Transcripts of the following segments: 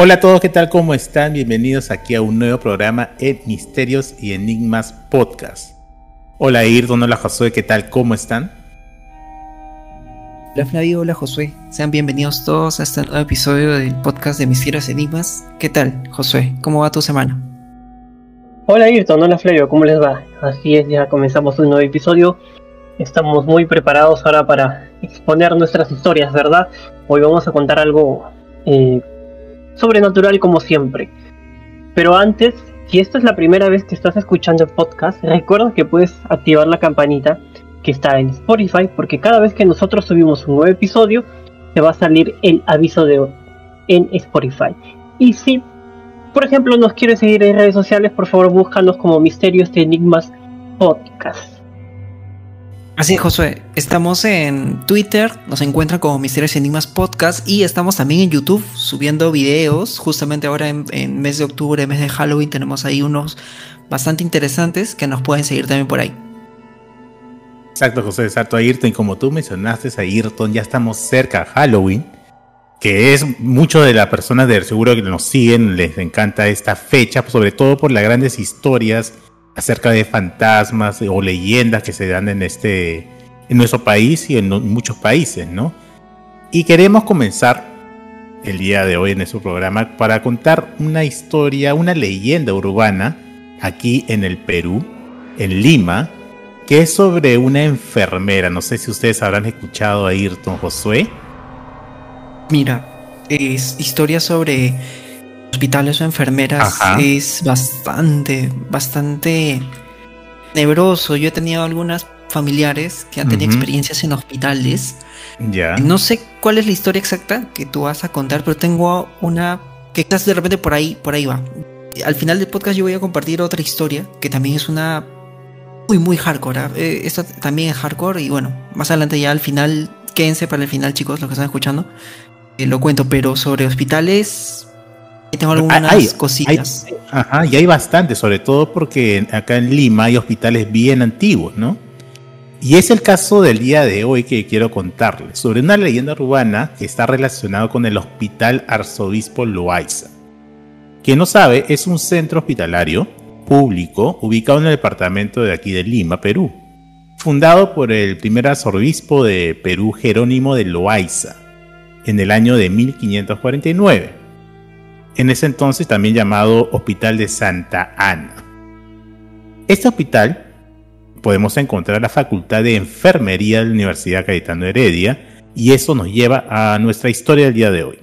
Hola a todos, ¿qué tal? ¿Cómo están? Bienvenidos aquí a un nuevo programa en Misterios y Enigmas Podcast. Hola Ayrton, hola Josué, ¿qué tal? ¿Cómo están? Hola Flavio, hola Josué. Sean bienvenidos todos a este nuevo episodio del podcast de Misterios y Enigmas. ¿Qué tal, Josué? ¿Cómo va tu semana? Hola Ayrton, hola Flavio, ¿cómo les va? Así es, ya comenzamos un nuevo episodio. Estamos muy preparados ahora para exponer nuestras historias, ¿verdad? Hoy vamos a contar algo eh, sobrenatural como siempre. Pero antes, si esta es la primera vez que estás escuchando el podcast, recuerda que puedes activar la campanita que está en Spotify, porque cada vez que nosotros subimos un nuevo episodio, te va a salir el aviso de en Spotify. Y si, por ejemplo, nos quieres seguir en redes sociales, por favor búscanos como Misterios de Enigmas Podcast. Así es, Josué. Estamos en Twitter, nos encuentran como Misterios y Enigmas Podcast y estamos también en YouTube subiendo videos. Justamente ahora en, mes de octubre, mes de Halloween, tenemos ahí unos bastante interesantes que nos pueden seguir también por ahí. Exacto, José, exacto, Ayrton. Y como tú mencionaste, Ayrton, ya estamos cerca a Halloween, que es mucho de las personas del seguro que nos siguen, les encanta esta fecha, sobre todo por las grandes historias acerca de fantasmas o leyendas que se dan en este en nuestro país y en muchos países, ¿no? Y queremos comenzar el día de hoy en nuestro programa para contar una historia, una leyenda urbana aquí en el Perú, en Lima, que es sobre una enfermera. No sé si ustedes habrán escuchado a Ayrton Josué. Mira, es historia sobre hospitales o enfermeras es bastante, bastante nebroso. Yo he tenido algunas familiares que han tenido experiencias en hospitales. Ya. No sé cuál es la historia exacta que tú vas a contar, pero tengo una que quizás de repente por ahí, por ahí va. Al final del podcast yo voy a compartir otra historia que también es una muy muy hardcore. ¿ah? Eh, esta también es hardcore y bueno, más adelante ya al final, quédense para el final chicos, los que están escuchando. Eh, lo cuento, pero sobre hospitales tengo algunas cositas. ajá, y hay bastante, sobre todo porque acá en Lima hay hospitales bien antiguos, ¿no? Y es el caso del día de hoy que quiero contarles, sobre una leyenda urbana que está relacionada con el Hospital Arzobispo Loaiza. Quien no sabe, es un centro hospitalario público ubicado en el departamento de aquí de Lima, Perú, fundado por el primer arzobispo de Perú, Jerónimo de Loaiza, en el año de 1549 en ese entonces también llamado Hospital de Santa Ana. Este hospital podemos encontrar la Facultad de Enfermería de la Universidad Cayetano Heredia y eso nos lleva a nuestra historia del día de hoy.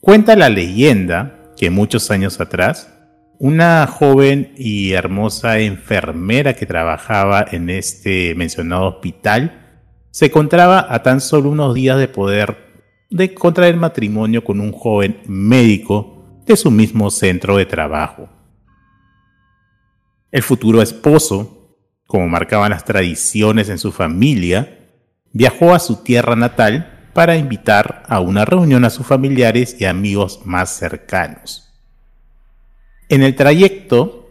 Cuenta la leyenda que muchos años atrás, una joven y hermosa enfermera que trabajaba en este mencionado hospital se encontraba a tan solo unos días de poder de contraer matrimonio con un joven médico de su mismo centro de trabajo. El futuro esposo, como marcaban las tradiciones en su familia, viajó a su tierra natal para invitar a una reunión a sus familiares y amigos más cercanos. En el trayecto,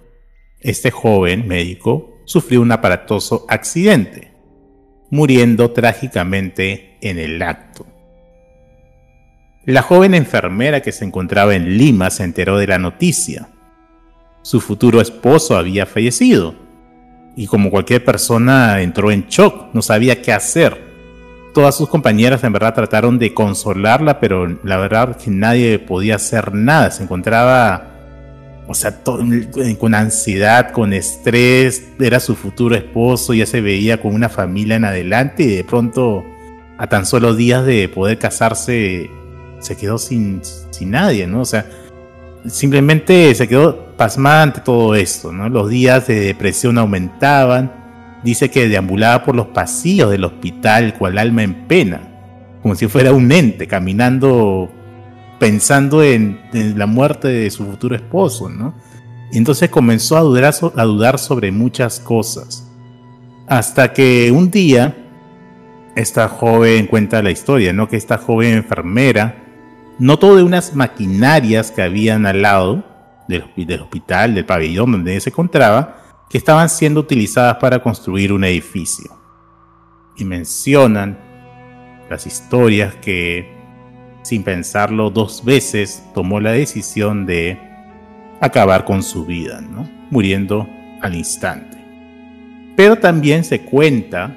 este joven médico sufrió un aparatoso accidente, muriendo trágicamente en el acto. La joven enfermera que se encontraba en Lima se enteró de la noticia. Su futuro esposo había fallecido y como cualquier persona entró en shock, no sabía qué hacer. Todas sus compañeras en verdad trataron de consolarla, pero la verdad que nadie podía hacer nada. Se encontraba, o sea, con ansiedad, con estrés. Era su futuro esposo, ya se veía con una familia en adelante y de pronto, a tan solo días de poder casarse, se quedó sin, sin nadie, ¿no? O sea, simplemente se quedó pasmada ante todo esto, ¿no? Los días de depresión aumentaban. Dice que deambulaba por los pasillos del hospital cual alma en pena, como si fuera un ente caminando pensando en, la muerte de su futuro esposo, ¿no? Y entonces comenzó a dudar, a dudar sobre muchas cosas. Hasta que un día, esta joven cuenta la historia, ¿no? Que esta joven enfermera notó de unas maquinarias que habían al lado del, hospital, del pabellón donde se encontraba, que estaban siendo utilizadas para construir un edificio. Y mencionan las historias que sin pensarlo dos veces, tomó la decisión de acabar con su vida, muriendo al instante. Pero también se cuenta,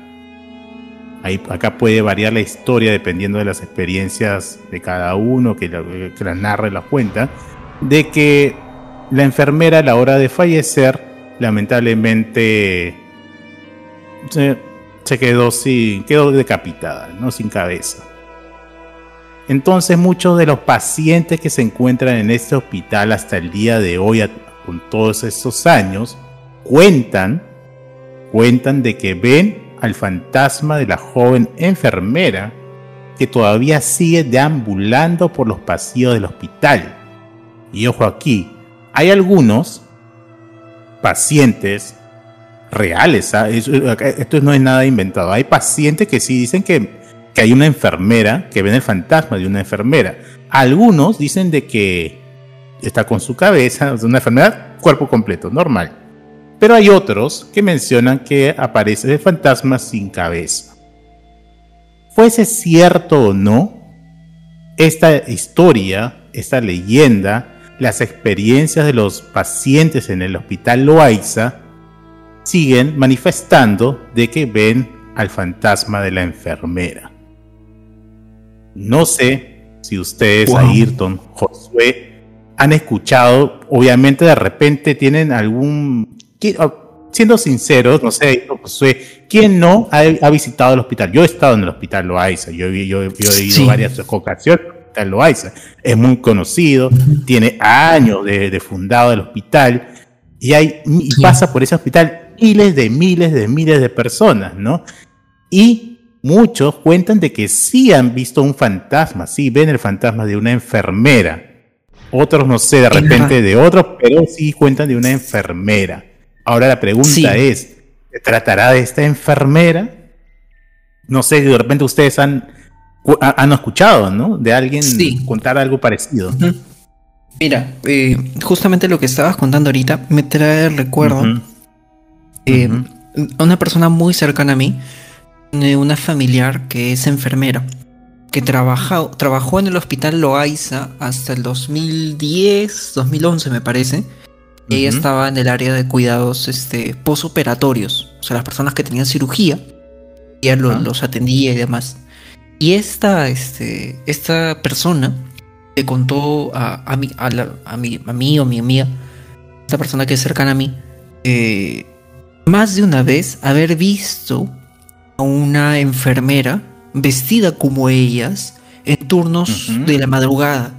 ahí, acá puede variar la historia dependiendo de las experiencias de cada uno que la, que la narre la cuenta, de que la enfermera a la hora de fallecer lamentablemente se, quedó, sin, quedó decapitada, ¿no? sin cabeza. Entonces muchos de los pacientes que se encuentran en este hospital hasta el día de hoy, con todos estos años, cuentan, cuentan de que ven al fantasma de la joven enfermera que todavía sigue deambulando por los pasillos del hospital. Y ojo aquí, hay algunos pacientes reales, ¿ah? esto no es nada inventado, hay pacientes que sí dicen que que hay una enfermera, que ven el fantasma de una enfermera. Algunos dicen de que está con su cabeza, una enfermedad cuerpo completo, normal. Pero hay otros que mencionan que aparece el fantasma sin cabeza. Fuese cierto o no, esta historia, esta leyenda, las experiencias de los pacientes en el hospital Loaiza siguen manifestando de que ven al fantasma de la enfermera. No sé si ustedes, Ayrton, Josué, han escuchado, obviamente de repente tienen algún... Oh, siendo sinceros, no sé, ¿quién no ha, visitado el hospital? Yo he estado en el hospital Loaiza, yo, yo, he ido varias ocasiones al hospital Loaiza. Es muy conocido, tiene años de, fundado el hospital y, hay, y pasa por ese hospital miles de miles de miles de personas, ¿no? Y muchos cuentan de que sí han visto un fantasma, sí ven el fantasma de una enfermera. Otros no sé, de repente de otros, pero sí cuentan de una enfermera. Ahora la pregunta es, ¿se tratará de esta enfermera? No sé, de repente ustedes han, han escuchado, ¿no? De alguien contar algo parecido. Mira, eh, justamente lo que estabas contando ahorita me trae el recuerdo. Eh, una persona muy cercana a mí una familiar que es enfermera, que trabajó, trabajó en el hospital Loaiza hasta el 2010, 2011 me parece. Ella estaba en el área de cuidados este, posoperatorios, o sea, las personas que tenían cirugía, ella los atendía y demás. Y esta, este, esta persona le contó a, a, mi, a, a, mi, a mí o mi amiga, esta persona que es cercana a mí, eh, más de una vez haber visto una enfermera vestida como ellas en turnos de la madrugada.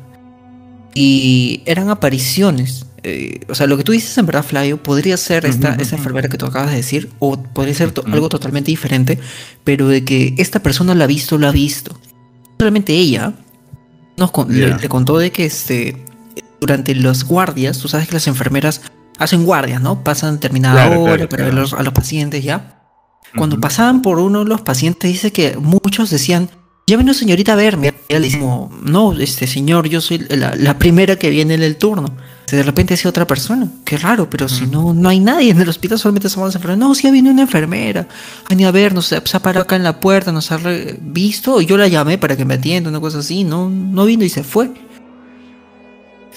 Y eran apariciones. Eh, o sea, lo que tú dices en verdad, Flavio, podría ser esta, enfermera que tú acabas de decir, o podría ser algo totalmente diferente, pero de que esta persona la ha visto, la ha visto. Realmente ella nos le, contó de que este, durante las guardias, tú sabes que las enfermeras hacen guardias, ¿no? Pasan determinada hora para ver a los pacientes ya. Cuando pasaban por uno de los pacientes, dice que muchos decían, llévenos señorita a verme. Y él dice, no, este señor, yo soy la, primera que viene en el turno. De repente decía otra persona, qué raro, pero si no, no hay nadie en el hospital, solamente somos enfermeras. No, sí, viene una enfermera, ha venido a vernos, se ha parado acá en la puerta, nos ha visto, yo la llamé para que me atienda, una cosa así, no, no vino y se fue.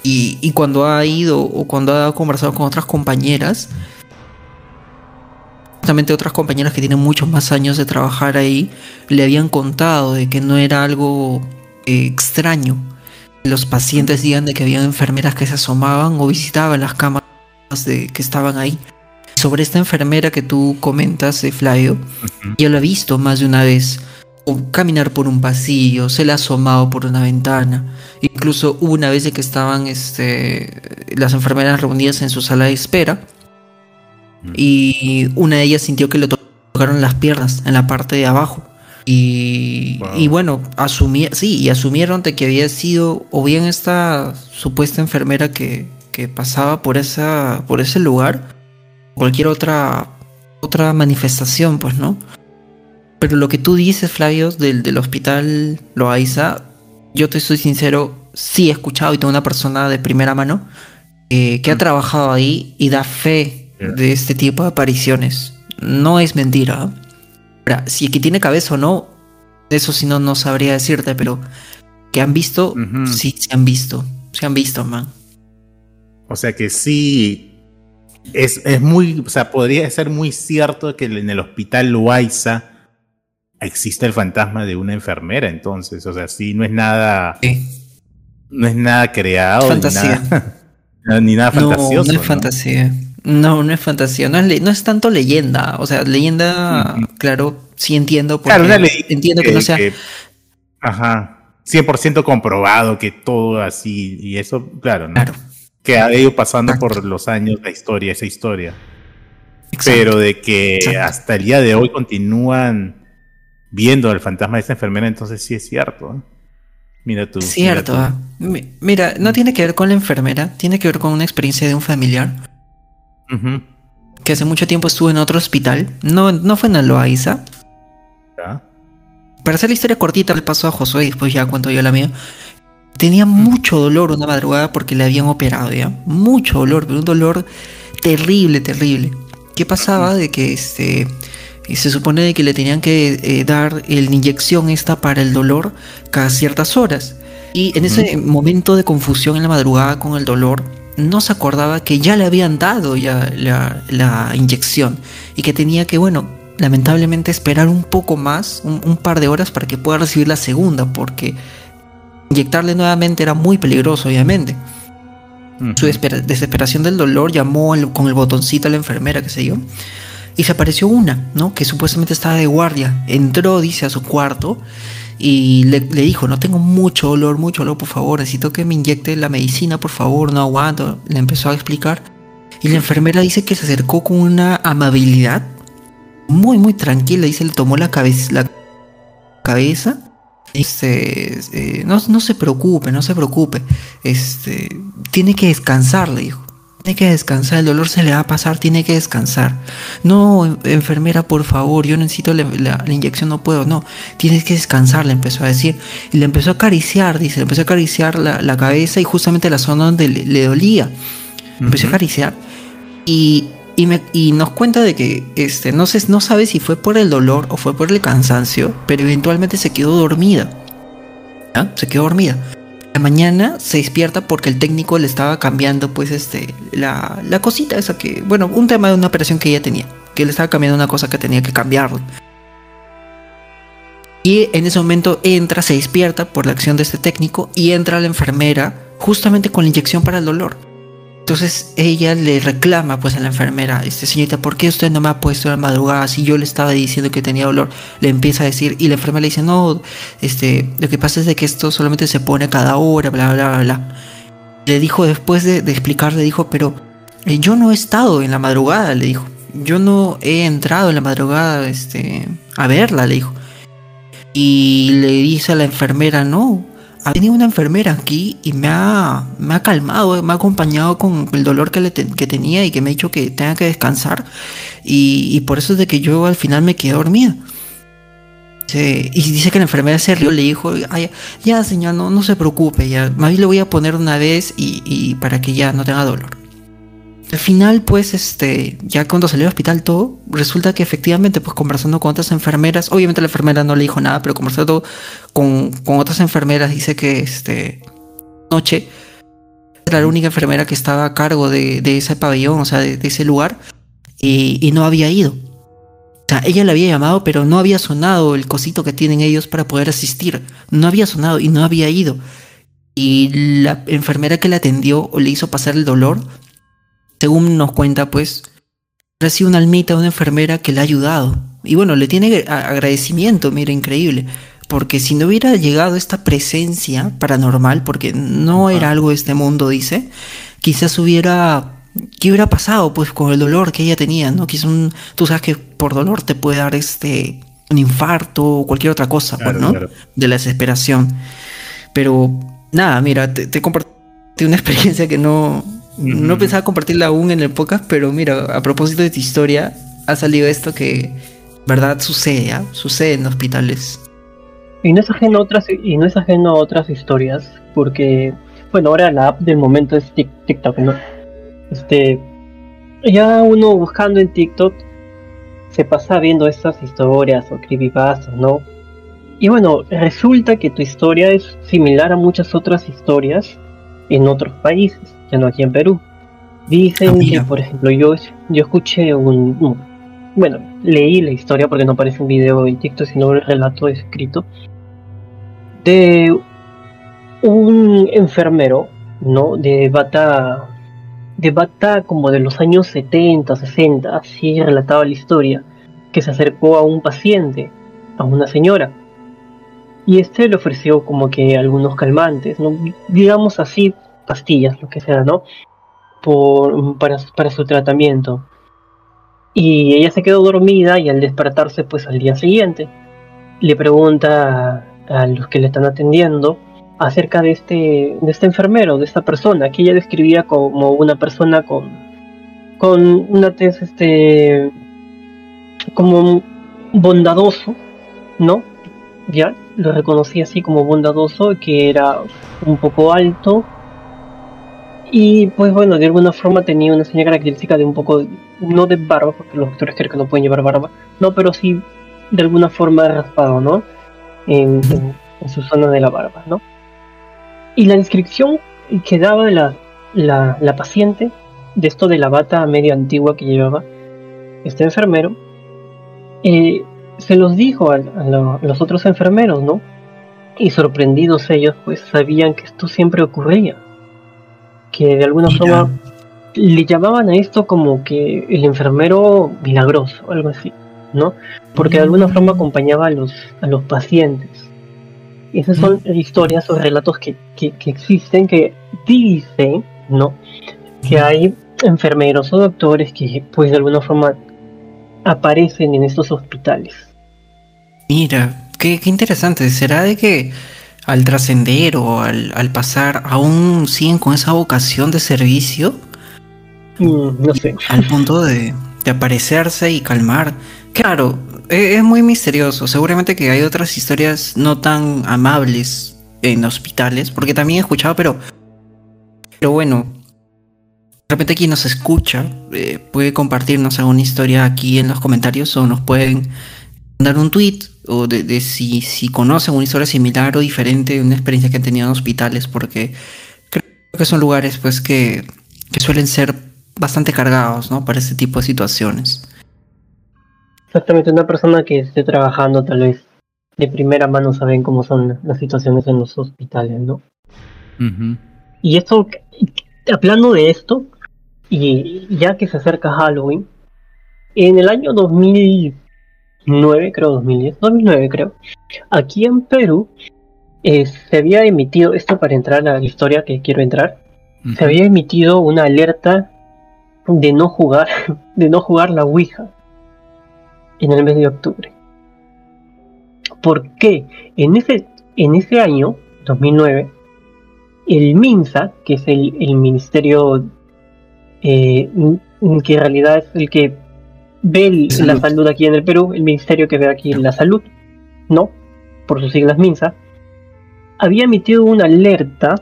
Y, y cuando ha ido o cuando ha conversado con otras compañeras, Justamente otras compañeras que tienen muchos más años de trabajar ahí le habían contado de que no era algo eh, extraño. Los pacientes digan de que había enfermeras que se asomaban o visitaban las cámaras de, que estaban ahí. Sobre esta enfermera que tú comentas, de Flavio, yo la he visto más de una vez o caminar por un pasillo, se le ha asomado por una ventana. Incluso una vez de que estaban este, las enfermeras reunidas en su sala de espera, y una de ellas sintió que le tocaron las piernas en la parte de abajo. Y, y bueno, asumí, sí, y asumieron de que había sido o bien esta supuesta enfermera que, que pasaba por, esa, por ese lugar, cualquier otra, otra manifestación, pues, ¿no? Pero lo que tú dices, Flavio, del, del hospital Loaiza, yo te soy sincero, sí he escuchado y tengo una persona de primera mano eh, que ha mm. trabajado ahí y da fe de este tipo de apariciones. No es mentira. Ahora, si aquí tiene cabeza o no, eso sí no, no sabría decirte, pero que han visto, sí, se han visto, se han visto, man. O sea que sí, es, es muy, o sea, podría ser muy cierto que en el hospital Loaiza existe el fantasma de una enfermera, entonces, o sea, sí, no es nada, no es nada creado, fantasía. Ni nada, fantasioso. No, es fantasía. No, no es fantasía, no es, no es tanto leyenda, o sea, leyenda, claro, sí entiendo, porque claro, entiendo que, no sea... ajá, 100% comprobado que todo así, y eso, claro, ¿no? Claro. Que ha ido pasando por los años la historia, esa historia. Pero de que hasta el día de hoy continúan viendo al fantasma de esa enfermera, entonces sí es cierto. Mira tú. Cierto. Ah. Mira, no tiene que ver con la enfermera, tiene que ver con una experiencia de un familiar. Que hace mucho tiempo estuvo en otro hospital. No, no fue en Aloaiza. Para hacer la historia cortita, le pasó a Josué, después ya cuento yo la mía. Tenía mucho dolor una madrugada porque le habían operado, ¿ya? Mucho dolor, pero un dolor terrible, terrible. ¿Qué pasaba? De que este y se supone que le tenían que eh, dar la inyección esta para el dolor cada ciertas horas. Y en ese momento de confusión en la madrugada con el dolor, no se acordaba que ya le habían dado ya la, inyección y que tenía que, bueno, lamentablemente esperar un poco más, un, par de horas para que pueda recibir la segunda, porque inyectarle nuevamente era muy peligroso, obviamente. Su desesperación del dolor llamó con el botoncito a la enfermera, que sé yo, y se apareció una, ¿no? Que supuestamente estaba de guardia. Entró, dice, a su cuarto y le, dijo, no tengo mucho olor, mucho olor, por favor, necesito que me inyecte la medicina, por favor, no aguanto. Le empezó a explicar. Y la enfermera dice que se acercó con una amabilidad muy, muy tranquila. Dice, le tomó la cabeza. La eh, no, no se preocupe, no se preocupe. Este, tiene que descansar, le dijo. Tiene que descansar, el dolor se le va a pasar, tiene que descansar. No, enfermera, por favor, yo necesito la, inyección, no puedo, no, tienes que descansar, le empezó a decir. Y le empezó a acariciar, dice, le empezó a acariciar la, cabeza y justamente la zona donde le, dolía. Empezó a acariciar. Y, y, nos cuenta de que este, no, sé, no sabe si fue por el dolor o fue por el cansancio, pero eventualmente se quedó dormida. ¿Ah? Se quedó dormida la mañana se despierta porque el técnico le estaba cambiando pues este la, la, cosita esa que bueno un tema de una operación que ella tenía que le estaba cambiando una cosa que tenía que cambiarlo. Y en ese momento entra se despierta por la acción de este técnico y entra la enfermera justamente con la inyección para el dolor entonces ella le reclama pues a la enfermera, este señorita, ¿por qué usted no me ha puesto a la madrugada si yo le estaba diciendo que tenía dolor? Le empieza a decir y la enfermera le dice, no, este, lo que pasa es de que esto solamente se pone cada hora, bla, bla, bla, bla. Le dijo después de, explicar, le dijo, pero eh, yo no he estado en la madrugada, le dijo. Yo no he entrado en la madrugada este, a verla, le dijo. Y le dice a la enfermera, no, ha venido una enfermera aquí y me ha, me ha calmado, me ha acompañado con el dolor que, le que tenía y que me ha dicho que tenga que descansar. Y, por eso es de que yo al final me quedé dormida. y dice que la enfermera se rió, le dijo, ya señor, no, no se preocupe, ya, más bien le voy a poner una vez y, y para que ya no tenga dolor. Al final, pues, este, ya cuando salió al hospital todo, resulta que efectivamente, pues conversando con otras enfermeras, obviamente la enfermera no le dijo nada, pero conversando con, con otras enfermeras, dice que este noche era la única enfermera que estaba a cargo de, de ese pabellón, o sea, de, ese lugar, y, no había ido. O sea, ella le había llamado, pero no había sonado el cosito que tienen ellos para poder asistir. No había sonado y no había ido. Y la enfermera que le atendió o le hizo pasar el dolor según nos cuenta, pues, recibe una almita, una enfermera que le ha ayudado. Y bueno, le tiene agradecimiento, mira, increíble. Porque si no hubiera llegado esta presencia paranormal, porque no era algo de este mundo, dice, quizás hubiera ¿qué hubiera pasado pues con el dolor que ella tenía? ¿no? Quizás un, tú sabes que por dolor te puede dar este un infarto o cualquier otra cosa, pues, ¿no? De la desesperación. Pero nada, mira, te, te compartí una experiencia que no, no pensaba compartirla aún en el podcast, pero mira, a propósito de tu historia, ha salido esto que, verdad, sucede, ¿ah? sucede en hospitales. Y no es ajeno a otras, y no es ajeno a otras historias, porque, bueno, ahora la app del momento es TikTok, ¿no? Este, ya uno buscando en TikTok se pasa viendo estas historias o creepypastas, ¿no? Y bueno, resulta que tu historia es similar a muchas otras historias en otros países, ya no aquí en Perú. Dicen ah, que, por ejemplo, yo, yo escuché un, Bueno, leí la historia porque no parece un video en TikTok, sino un relato escrito. De un enfermero, ¿no? De bata. De bata como de los años 70, 60, así relataba la historia. Que se acercó a un paciente, a una señora. Y este le ofreció como que algunos calmantes, ¿no? Digamos así, pastillas, lo que sea, ¿no? por, para, su tratamiento. Y ella se quedó dormida y al despertarse pues al día siguiente le pregunta a, los que le están atendiendo acerca de este, de este enfermero, de esta persona, que ella describía como una persona con, con una tez este, como bondadoso, ¿no? Ya, lo reconocí así como bondadoso, que era un poco alto, y pues bueno, de alguna forma tenía una señal característica de un poco, no de barba, porque los doctores creen que no pueden llevar barba, no, pero sí de alguna forma raspado, ¿no? En, su zona de la barba, ¿no? Y la descripción que daba la, la, paciente de esto de la bata medio antigua que llevaba este enfermero, eh, se los dijo a, a, los otros enfermeros, ¿no? Y sorprendidos ellos, pues sabían que esto siempre ocurría que de alguna forma le llamaban a esto como que el enfermero milagroso, algo así, ¿no? Porque de alguna forma acompañaba a los, a los pacientes. Esas son historias o relatos que, que, existen que dicen, ¿no? Que hay enfermeros o doctores que pues de alguna forma aparecen en estos hospitales. Mira, qué, qué interesante. ¿Será de que al trascender o al, pasar, aún siguen con esa vocación de servicio. Mm, no sé. Al punto de, aparecerse y calmar. Claro, e, es, muy misterioso. Seguramente que hay otras historias no tan amables en hospitales, porque también he escuchado, pero. Pero bueno. De repente quien nos escucha eh, puede compartirnos alguna historia aquí en los comentarios o nos pueden mandar un tweet o de, si, si conocen una historia similar o diferente, una experiencia que han tenido en hospitales, porque creo que son lugares pues que, suelen ser bastante cargados, ¿no? Para este tipo de situaciones. Exactamente, una persona que esté trabajando tal vez de primera mano saben cómo son las situaciones en los hospitales, ¿no? Y esto, hablando de esto, y ya que se acerca Halloween, en el año 2000 2009, creo, 2010, 2009 creo, aquí en Perú eh, se había emitido, esto para entrar a la historia que quiero entrar, se había emitido una alerta de no jugar, de no jugar la Ouija en el mes de octubre. ¿Por qué? En ese, en ese año, 2009, el MINSA, que es el, ministerio eh, que en realidad es el que ve la salud aquí en el Perú, el ministerio que ve aquí la salud, ¿no? Por sus siglas MINSA, había emitido una alerta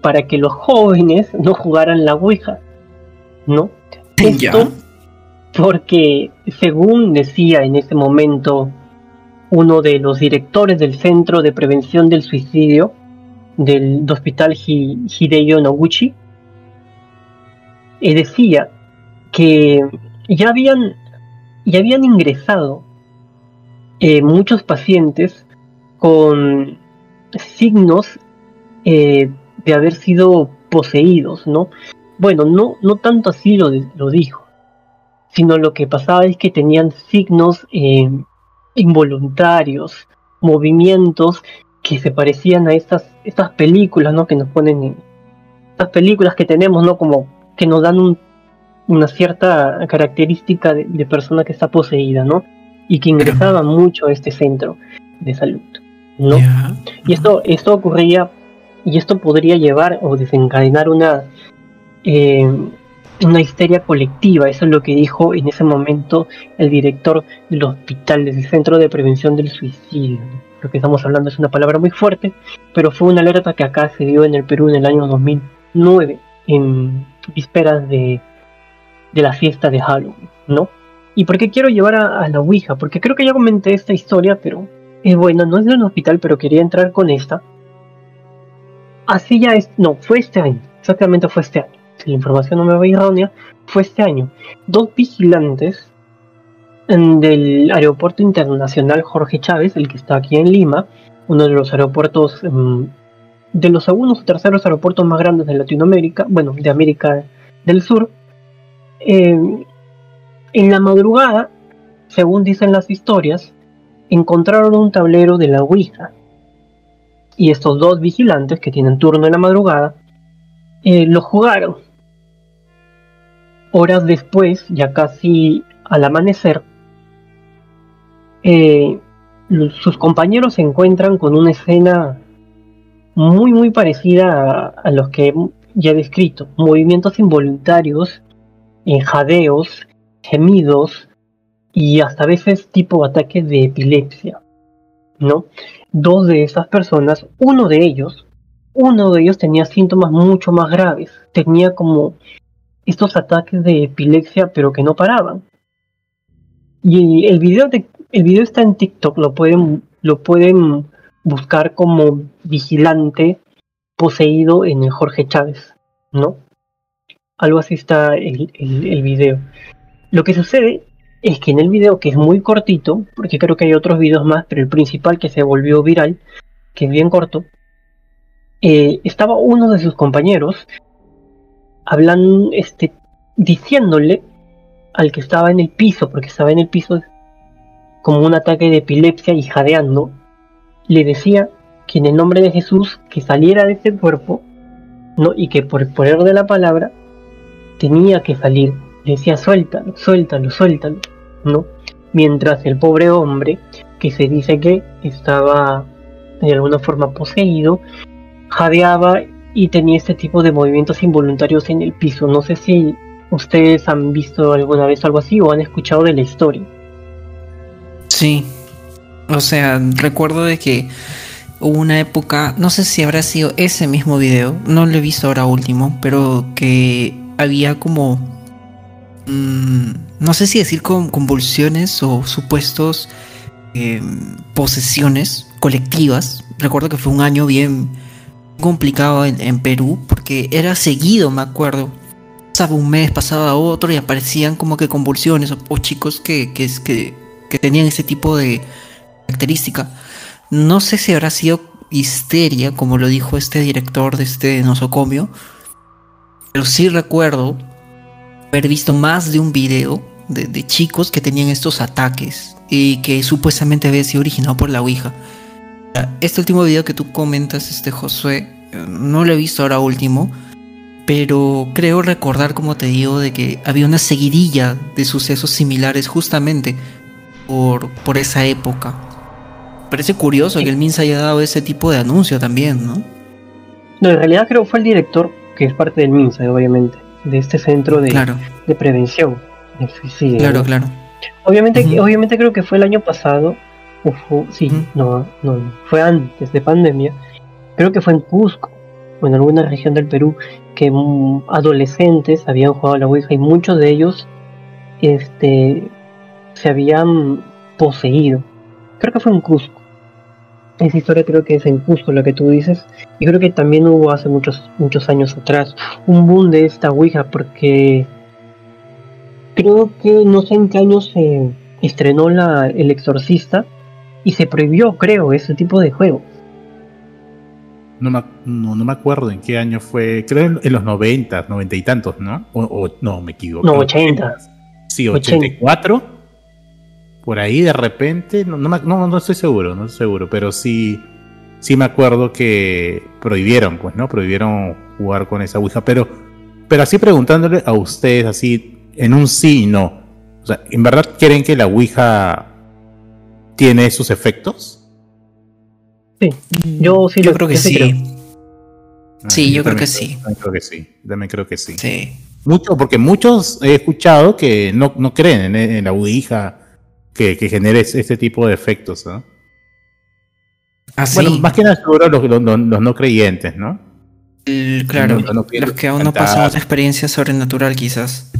para que los jóvenes no jugaran la Ouija, ¿no? Esto porque, según decía en ese momento uno de los directores del Centro de Prevención del Suicidio del Hospital Hideyo Noguchi, eh, decía que ya habían, ya habían ingresado eh, muchos pacientes con signos eh, de haber sido poseídos, ¿no? Bueno, no, no tanto así lo, lo dijo, sino lo que pasaba es que tenían signos eh, involuntarios, movimientos que se parecían a estas, estas películas, ¿no? Que nos ponen estas películas que tenemos, ¿no? Como que nos dan un una cierta característica de, persona que está poseída, ¿no? Y que ingresaba mucho a este centro de salud, ¿no? Y esto, esto ocurría, y esto podría llevar o desencadenar una, eh, una histeria colectiva, eso es lo que dijo en ese momento el director del hospital, del Centro de Prevención del Suicidio. Lo que estamos hablando es una palabra muy fuerte, pero fue una alerta que acá se dio en el Perú en el año 2009, en vísperas de de la fiesta de Halloween, ¿no? ¿Y por qué quiero llevar a, la Ouija? Porque creo que ya comenté esta historia, pero eh, bueno, no es de un hospital, pero quería entrar con esta. Así ya es, no, fue este año, exactamente fue este año. Si la información no me va errónea, fue este año. Dos vigilantes del aeropuerto internacional Jorge Chávez, el que está aquí en Lima, uno de los aeropuertos, em, de los segundos o terceros aeropuertos más grandes de Latinoamérica, bueno, de América del Sur. Em, en la madrugada, según dicen las historias, encontraron un tablero de la Ouija. Y estos dos vigilantes que tienen turno en la madrugada, eh, lo jugaron. Horas después, ya casi al amanecer, eh, sus compañeros se encuentran con una escena muy muy parecida a, los que ya he descrito. Movimientos involuntarios, jadeos, gemidos y hasta veces tipo ataques de epilepsia. ¿No? Dos de esas personas, uno de ellos, uno de ellos tenía síntomas mucho más graves. Tenía como estos ataques de epilepsia pero que no paraban. Y el video de el video está en TikTok, lo pueden, lo pueden buscar como vigilante poseído en el Jorge Chávez, ¿no? Algo así está el, video. Lo que sucede es que en el video, que es muy cortito, porque creo que hay otros videos más, pero el principal que se volvió viral, que es bien corto, eh, estaba uno de sus compañeros hablando, este, diciéndole al que estaba en el piso, porque estaba en el piso como un ataque de epilepsia y jadeando, le decía que en el nombre de Jesús que saliera de ese cuerpo, ¿no? y que por poder de la palabra tenía que salir. Le decía suéltalo, suéltalo, suéltalo, ¿no? Mientras el pobre hombre, que se dice que estaba de alguna forma poseído, jadeaba y tenía este tipo de movimientos involuntarios en el piso. No sé si ustedes han visto alguna vez algo así o han escuchado de la historia. Sí. O sea, recuerdo de que hubo una época, no sé si habrá sido ese mismo video, no lo he visto ahora último, pero que había como, mm, no sé si decir con convulsiones o supuestos em, posesiones colectivas. Recuerdo que fue un año bien complicado en, Perú, porque era seguido, me acuerdo. Pasaba un mes, pasaba otro y aparecían como que convulsiones o, chicos que, que, que que tenían ese tipo de característica. No sé si habrá sido histeria, como lo dijo este director de este nosocomio, pero sí recuerdo haber visto más de un video de, chicos que tenían estos ataques y que supuestamente había sido originado por la Ouija. Este último video que tú comentas, este Josué, no lo he visto ahora último, pero creo recordar, como te digo, de que había una seguidilla de sucesos similares justamente por, por esa época. Parece curioso que el MINSA haya dado ese tipo de anuncio también, ¿no? No, en realidad creo que fue el director, que es parte del MINSA, obviamente, de este centro de, de prevención del suicidio. Claro, claro. Obviamente, obviamente creo que fue el año pasado, sí, no, no, fue antes de pandemia, creo que fue en Cusco, o en alguna región del Perú, que adolescentes habían jugado a la Ouija y muchos de ellos este, se habían poseído. Creo que fue en Cusco. Esa historia creo que es en Cusco lo que tú dices. Y creo que también hubo hace muchos, muchos años atrás un boom de esta Ouija porque creo que no sé en qué año se estrenó la, El Exorcista y se prohibió, creo, ese tipo de juego. No me, no, me acuerdo en qué año fue, creo en, los 90, 90 y tantos, ¿no? O, no, me equivoco. No, 80. Sí, 84 por ahí de repente, no, no, estoy seguro, no estoy seguro, pero sí, sí me acuerdo que prohibieron, pues, ¿no? Prohibieron jugar con esa Ouija, pero, pero así preguntándole a ustedes, así, en un sí y no, o sea, ¿en verdad creen que la Ouija tiene sus efectos? Sí, yo sí yo creo que sí. Ah, sí, yo, creo que sí. También creo que sí, también creo que sí. Sí. Mucho, porque muchos he escuchado que no, no creen en, en la Ouija que, genere este tipo de efectos, ¿no? Así. Bueno, más que nada seguro los, los, no creyentes, ¿no? claro, los que aún no pasamos experiencia sobrenatural quizás.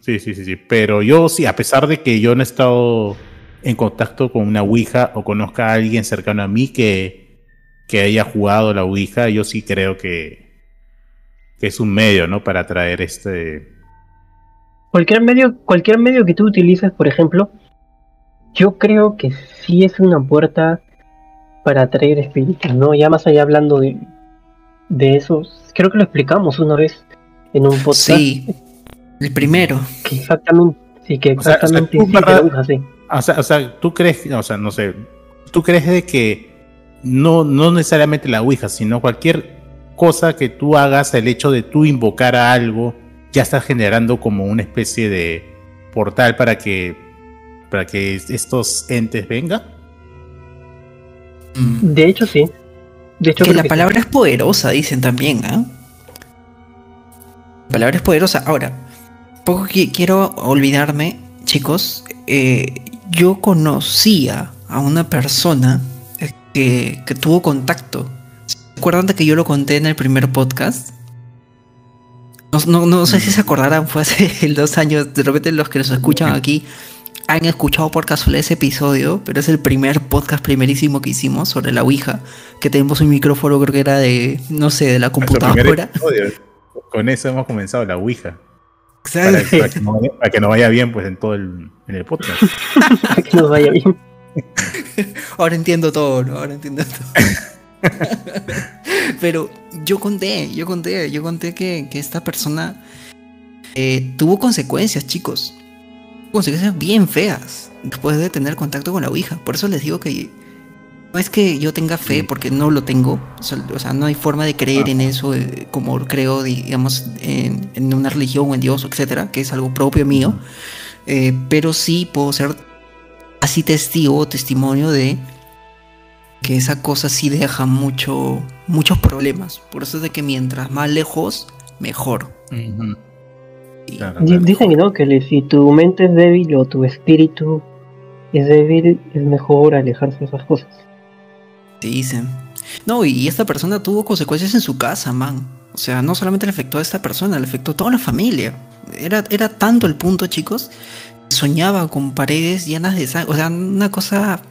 Sí, sí, sí, sí. Pero yo sí, a pesar de que yo no he estado en contacto con una Ouija o conozca a alguien cercano a mí que, que haya jugado la Ouija, yo sí creo que, que es un medio, ¿no? Para traer este... Cualquier medio, cualquier medio que tú utilices, por ejemplo, yo creo que sí es una puerta para atraer espíritus, ¿no? Ya más allá hablando de, de eso, creo que lo explicamos una vez en un podcast. Sí, el primero. Que exactamente, sí, que exactamente o sea, o sea, tú crees, o sea, no sé, tú crees de que no, no necesariamente la Ouija, sino cualquier cosa que tú hagas, el hecho de tú invocar a algo, ya está generando como una especie de portal para que para que estos entes vengan. Mm. De hecho, sí. De hecho, que la palabra es poderosa, dicen también, ¿ah? La palabra es poderosa. Ahora, poco quiero olvidarme, chicos. Eh, yo conocía a una persona que, que tuvo contacto. ¿Se acuerdan de que yo lo conté en el primer podcast? No, no, sé si se acordarán, fue hace dos años. De repente, los que nos escuchan aquí han escuchado por casualidad ese episodio, pero es el primer podcast primerísimo que hicimos sobre la Ouija, que tenemos un micrófono, creo que era de, no sé, de la computadora. Con eso hemos comenzado la Ouija. Para, para, que no, para, que no, vaya bien pues en todo el, en el podcast. para que nos vaya bien. Ahora entiendo todo, ¿no? Ahora entiendo todo. Pero yo conté, yo conté, yo conté que, que esta persona eh, tuvo consecuencias, chicos consecuencias bien feas después de tener contacto con la Ouija. Por eso les digo que no es que yo tenga fe, porque no lo tengo. O sea, no hay forma de creer en eso eh, como creo, digamos, en, una religión o en Dios, etcétera, que es algo propio mío. Eh, pero sí puedo ser así testigo o testimonio de que esa cosa sí deja mucho, muchos problemas. Por eso es de que mientras más lejos, mejor. Dicen ¿no? que si tu mente es débil o tu espíritu es débil, es mejor alejarse de esas cosas. Dicen. No, y esta persona tuvo consecuencias en su casa, man. O sea, no solamente le afectó a esta persona, le afectó a toda la familia. Era, era tanto el punto, chicos. Soñaba con paredes llenas de sangre. O sea, una cosa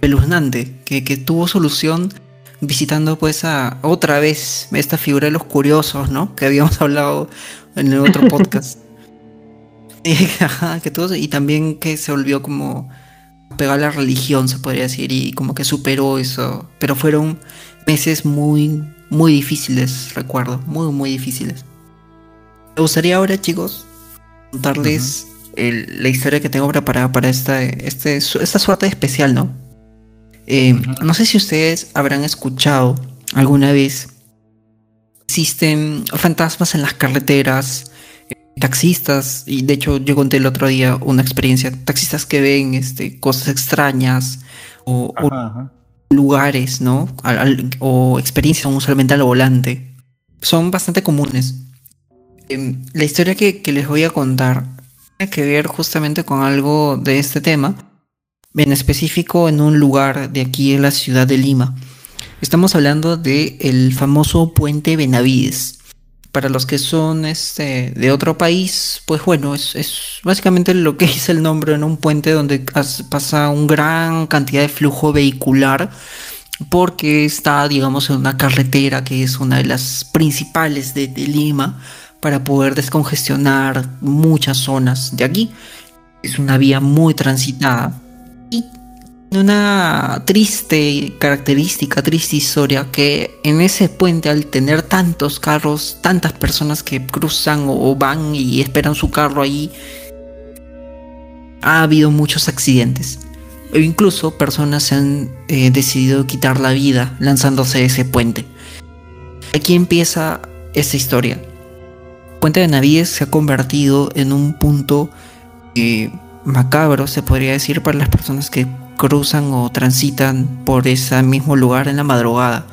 peluznante que, que tuvo solución visitando pues a otra vez esta figura de los curiosos, ¿no? Que habíamos hablado en el otro podcast. que todo, y también que se volvió como pegado a la religión, se podría decir, y como que superó eso. Pero fueron meses muy, muy difíciles, recuerdo, muy, muy difíciles. Me gustaría ahora, chicos, contarles la historia que tengo preparada para esta, este, esta suerte especial, ¿no? Eh, no sé si ustedes habrán escuchado alguna vez existen fantasmas en las carreteras, eh, taxistas, y de hecho yo conté el otro día una experiencia, taxistas que ven este, cosas extrañas o, lugares, ¿no? o experiencias usualmente al volante. Son bastante comunes. Em, la historia que, que les voy a contar tiene que ver justamente con algo de este tema, en específico en un lugar de aquí en la ciudad de Lima. Estamos hablando del el famoso puente Benavides. Para los que son este, de otro país, pues bueno, es, básicamente lo que es el nombre en un puente donde pasa una gran cantidad de flujo vehicular porque está, digamos, en una carretera que es una de las principales de Lima para poder descongestionar muchas zonas de aquí. Es una vía muy transitada y una triste característica, triste historia, que en ese puente al tener tantos carros, tantas personas que cruzan o van y esperan su carro ahí, ha habido muchos accidentes. O incluso personas han eh, decidido quitar la vida lanzándose de ese puente. Aquí empieza esta historia. Puente de Navíes se ha convertido en un punto eh, macabro, se podría decir, para las personas que cruzan o transitan por ese mismo lugar en la madrugada.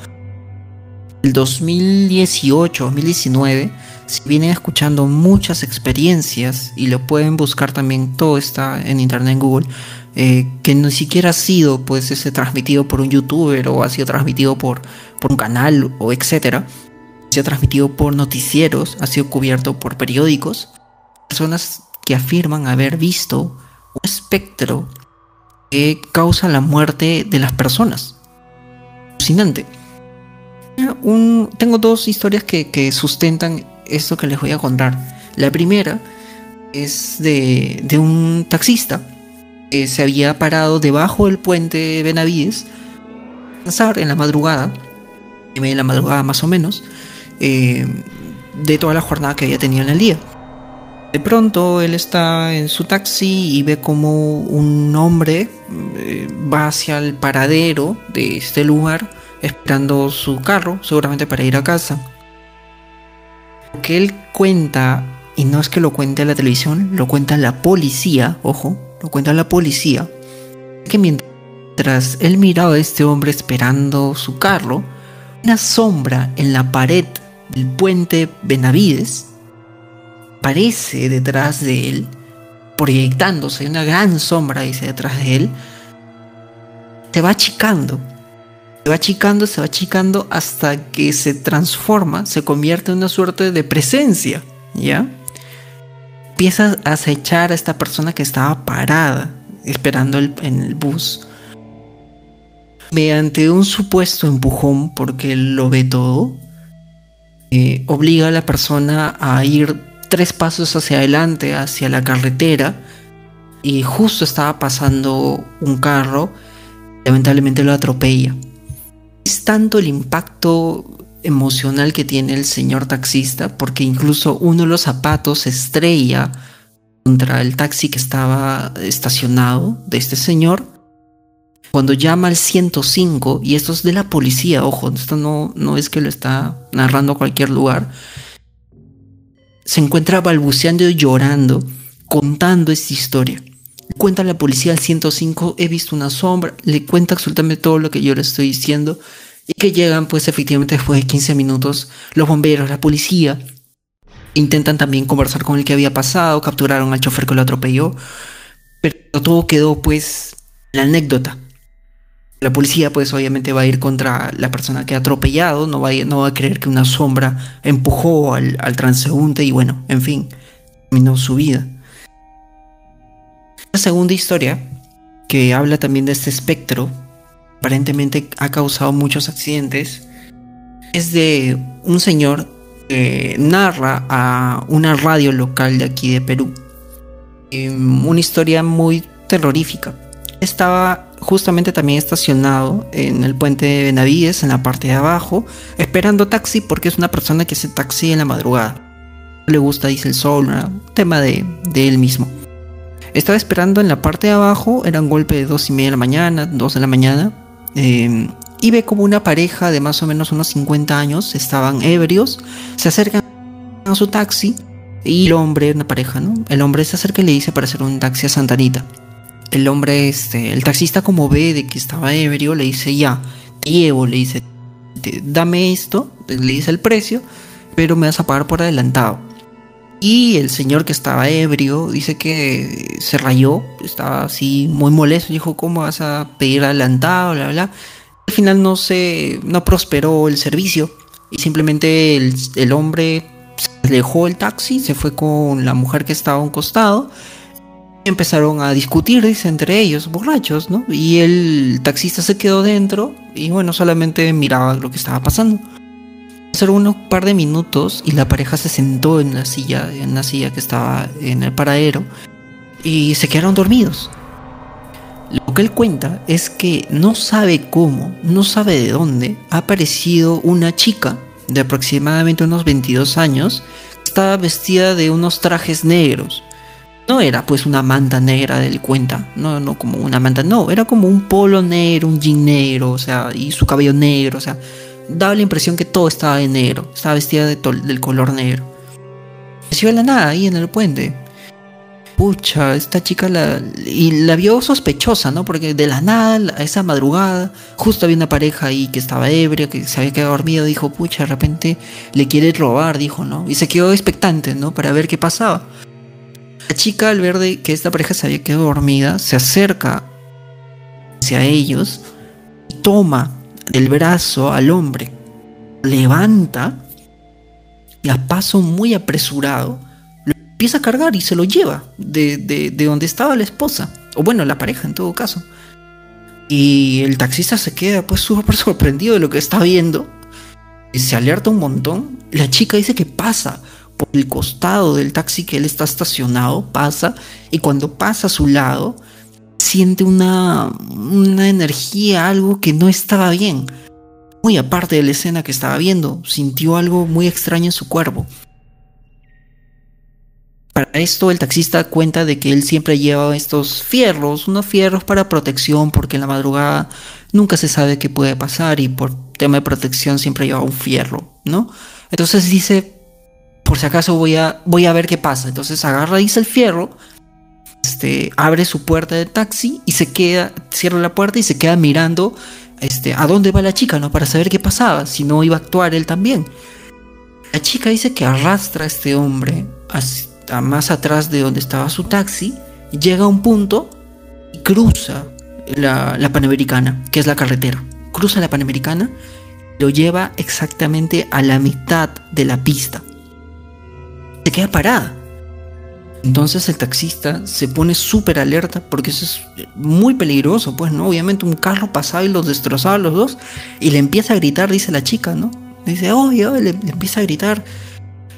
El 2018-2019 se vienen escuchando muchas experiencias y lo pueden buscar también, todo está en internet en Google, eh, que ni siquiera ha sido pues ese transmitido por un youtuber o ha sido transmitido por, por un canal o etcétera, ha sido transmitido por noticieros, ha sido cubierto por periódicos, personas que afirman haber visto un espectro que causa la muerte de las personas. Alucinante. tengo dos historias que, sustentan esto que les voy a contar. La primera es de, de un taxista que se había parado debajo del puente Benavides en la madrugada, en la madrugada más o menos, eh, de toda la jornada que había tenido en el día. De pronto él está en su taxi y ve como un hombre eh, va hacia el paradero de este lugar esperando su carro, seguramente para ir a casa. Lo que él cuenta, y no es que lo cuente la televisión, lo cuenta la policía, ojo, lo cuenta la policía, que mientras él miraba a este hombre esperando su carro, una sombra en la pared del puente Benavides aparece detrás de él, proyectándose, una gran sombra dice detrás de él, se va achicando, se va achicando, se va achicando hasta que se transforma, se convierte en una suerte de presencia, ¿ya? Empieza a acechar a esta persona que estaba parada, esperando en el bus. Mediante un supuesto empujón, porque él lo ve todo, eh, obliga a la persona a ir tres pasos hacia adelante, hacia la carretera, y justo estaba pasando un carro, lamentablemente lo atropella. Es tanto el impacto emocional que tiene el señor taxista, porque incluso uno de los zapatos estrella contra el taxi que estaba estacionado de este señor, cuando llama al 105, y esto es de la policía, ojo, esto no, no es que lo está narrando a cualquier lugar, se encuentra balbuceando y llorando, contando esta historia. Cuenta la policía al 105, he visto una sombra, le cuenta absolutamente todo lo que yo le estoy diciendo, y que llegan pues efectivamente después de 15 minutos los bomberos, la policía, intentan también conversar con el que había pasado, capturaron al chofer que lo atropelló, pero todo quedó pues la anécdota. La policía pues obviamente va a ir contra la persona que ha atropellado, no va a, no va a creer que una sombra empujó al, transeúnte y bueno, en fin, terminó su vida. La segunda historia, que habla también de este espectro, aparentemente ha causado muchos accidentes, es de un señor que narra a una radio local de aquí de Perú. Em, una historia muy terrorífica. Estaba justamente también estacionado en el puente de Benavides, en la parte de abajo, esperando taxi porque es una persona que hace taxi en la madrugada. Le gusta, dice el sol, un tema de, él mismo. Estaba esperando en la parte de abajo, era un golpe de dos y media de la mañana, dos de la mañana, em, y ve como una pareja de más o menos unos 50 años, estaban ebrios, se acercan a su taxi y el hombre, una pareja, ¿no? El hombre se acerca y le dice para hacer un taxi a Santanita el hombre, este, el taxista como ve de que estaba ebrio, le dice, ya, te llevo, le dice, dame esto, le dice el precio, pero me vas a pagar por adelantado. Y el señor que estaba ebrio dice que se rayó, estaba así muy molesto, dijo, ¿cómo vas a pedir adelantado? Bla, bla. Al final no se, no prosperó el servicio y simplemente el, el hombre dejó el taxi, se fue con la mujer que estaba a un costado empezaron a discutir, dice, entre ellos, borrachos, ¿no? Y el taxista se quedó dentro y bueno, solamente miraba lo que estaba pasando. Pasaron unos par de minutos y la pareja se sentó en la silla, en la silla que estaba en el paradero y se quedaron dormidos. Lo que él cuenta es que no sabe cómo, no sabe de dónde ha aparecido una chica de aproximadamente unos 22 años, estaba vestida de unos trajes negros no era pues una manta negra del cuenta, no, no como una manta, no, era como un polo negro, un jean negro, o sea, y su cabello negro, o sea, daba la impresión que todo estaba de negro, estaba vestida de del color negro. Se de la nada ahí en el puente. Pucha, esta chica la, y la vio sospechosa, ¿no? Porque de la nada, a esa madrugada, justo había una pareja ahí que estaba ebria, que se había quedado dormido, dijo, pucha, de repente le quiere robar, dijo, ¿no? Y se quedó expectante, ¿no? Para ver qué pasaba. La chica al ver que esta pareja se había quedado dormida, se acerca hacia ellos y toma del brazo al hombre, levanta y a paso muy apresurado lo empieza a cargar y se lo lleva de, de, donde estaba la esposa. O bueno, la pareja en todo caso. Y el taxista se queda pues súper sorprendido de lo que está viendo. Y se alerta un montón. La chica dice que pasa por el costado del taxi que él está estacionado, pasa. Y cuando pasa a su lado, siente una, una energía, algo que no estaba bien. Muy aparte de la escena que estaba viendo, sintió algo muy extraño en su cuerpo. Para esto el taxista cuenta de que él siempre lleva estos fierros, unos fierros para protección, porque en la madrugada nunca se sabe qué puede pasar y por tema de protección siempre lleva un fierro, ¿no? Entonces dice, por si acaso voy a, voy a ver qué pasa. Entonces agarra, dice el fierro, este, abre su puerta de taxi y se queda, cierra la puerta y se queda mirando este, a dónde va la chica, ¿no? Para saber qué pasaba, si no iba a actuar él también. La chica dice que arrastra a este hombre más atrás de donde estaba su taxi, llega a un punto y cruza la, Panamericana, que es la carretera. Cruza la Panamericana, lo lleva exactamente a la mitad de la pista. Se queda parada. Entonces el taxista se pone súper alerta porque eso es muy peligroso, pues, ¿no? Obviamente un carro pasaba y los destrozaba a los dos y le empieza a gritar, dice la chica, ¿no? Dice, oye, le empieza a gritar,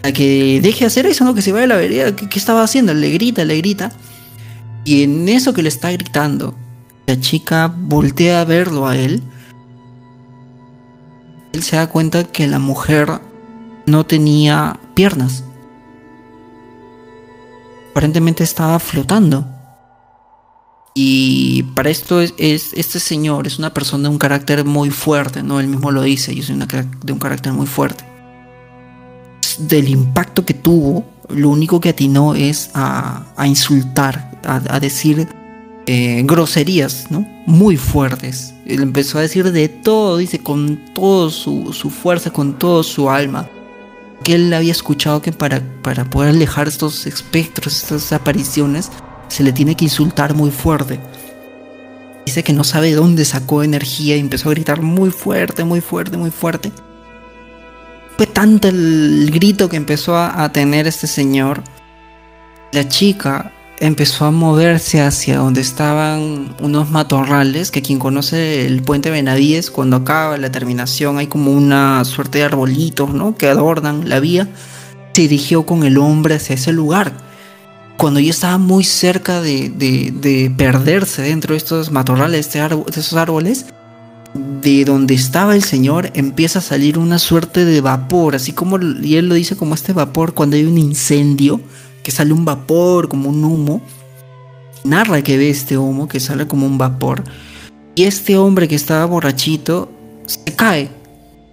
a que deje de hacer eso, ¿no? Que se vaya a la vereda. ¿Qué, estaba haciendo? Le grita, le grita. Y en eso que le está gritando, la chica voltea a verlo a él. Él se da cuenta que la mujer no tenía piernas. Aparentemente estaba flotando. Y para esto es, este señor es una persona de un carácter muy fuerte, ¿no? Él mismo lo dice, yo soy una, de un carácter muy fuerte del impacto que tuvo, lo único que atinó es a, insultar, a, decir eh, groserías, ¿no? Muy fuertes. Él empezó a decir de todo, dice, con toda su, fuerza, con todo su alma. Que él había escuchado que para, para poder alejar estos espectros, estas apariciones, se le tiene que insultar muy fuerte. Dice que no sabe dónde sacó energía y empezó a gritar muy fuerte, muy fuerte, muy fuerte fue tanto el grito que empezó a, tener este señor, la chica empezó a moverse hacia donde estaban unos matorrales, que quien conoce el puente Benavides, cuando acaba la terminación hay como una suerte de arbolitos, ¿no? Que adornan la vía, se dirigió con el hombre hacia ese lugar. Cuando ya estaba muy cerca de, perderse dentro de estos matorrales, de, de esos árboles, de donde estaba el Señor empieza a salir una suerte de vapor, así como, y él lo dice como este vapor cuando hay un incendio, que sale un vapor como un humo, narra que ve este humo que sale como un vapor, y este hombre que estaba borrachito se cae,